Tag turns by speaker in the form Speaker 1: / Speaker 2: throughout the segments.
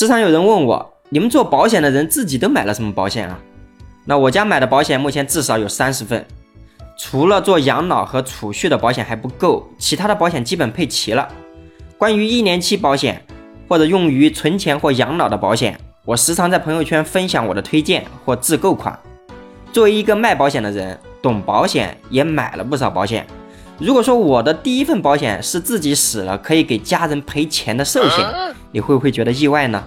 Speaker 1: 时常有人问我，你们做保险的人自己都买了什么保险啊？那我家买的保险目前至少有三十份，除了做养老和储蓄的保险还不够，其他的保险基本配齐了。关于一年期保险或者用于存钱或养老的保险，我时常在朋友圈分享我的推荐或自购款。作为一个卖保险的人，懂保险也买了不少保险。如果说我的第一份保险是自己死了可以给家人赔钱的寿险，你会不会觉得意外呢？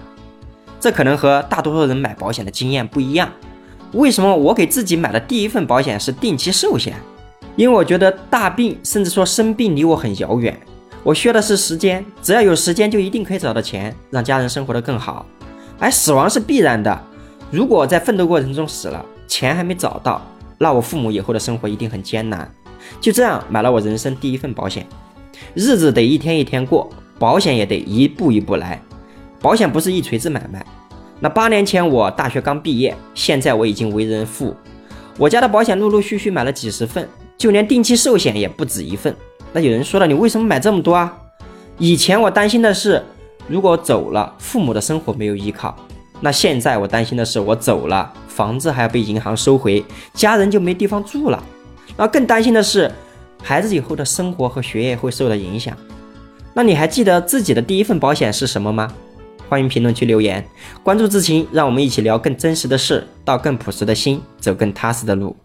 Speaker 1: 这可能和大多数人买保险的经验不一样。为什么我给自己买的第一份保险是定期寿险？因为我觉得大病甚至说生病离我很遥远，我需要的是时间，只要有时间就一定可以找到钱，让家人生活得更好。而死亡是必然的，如果在奋斗过程中死了，钱还没找到，那我父母以后的生活一定很艰难。就这样买了我人生第一份保险，日子得一天一天过，保险也得一步一步来。保险不是一锤子买卖。那八年前我大学刚毕业，现在我已经为人父，我家的保险陆陆续续买了几十份，就连定期寿险也不止一份。那有人说了，你为什么买这么多啊？以前我担心的是，如果走了，父母的生活没有依靠。那现在我担心的是，我走了，房子还要被银行收回，家人就没地方住了。那更担心的是，孩子以后的生活和学业会受到影响。那你还记得自己的第一份保险是什么吗？欢迎评论区留言，关注志勤，让我们一起聊更真实的事，到更朴实的心，走更踏实的路。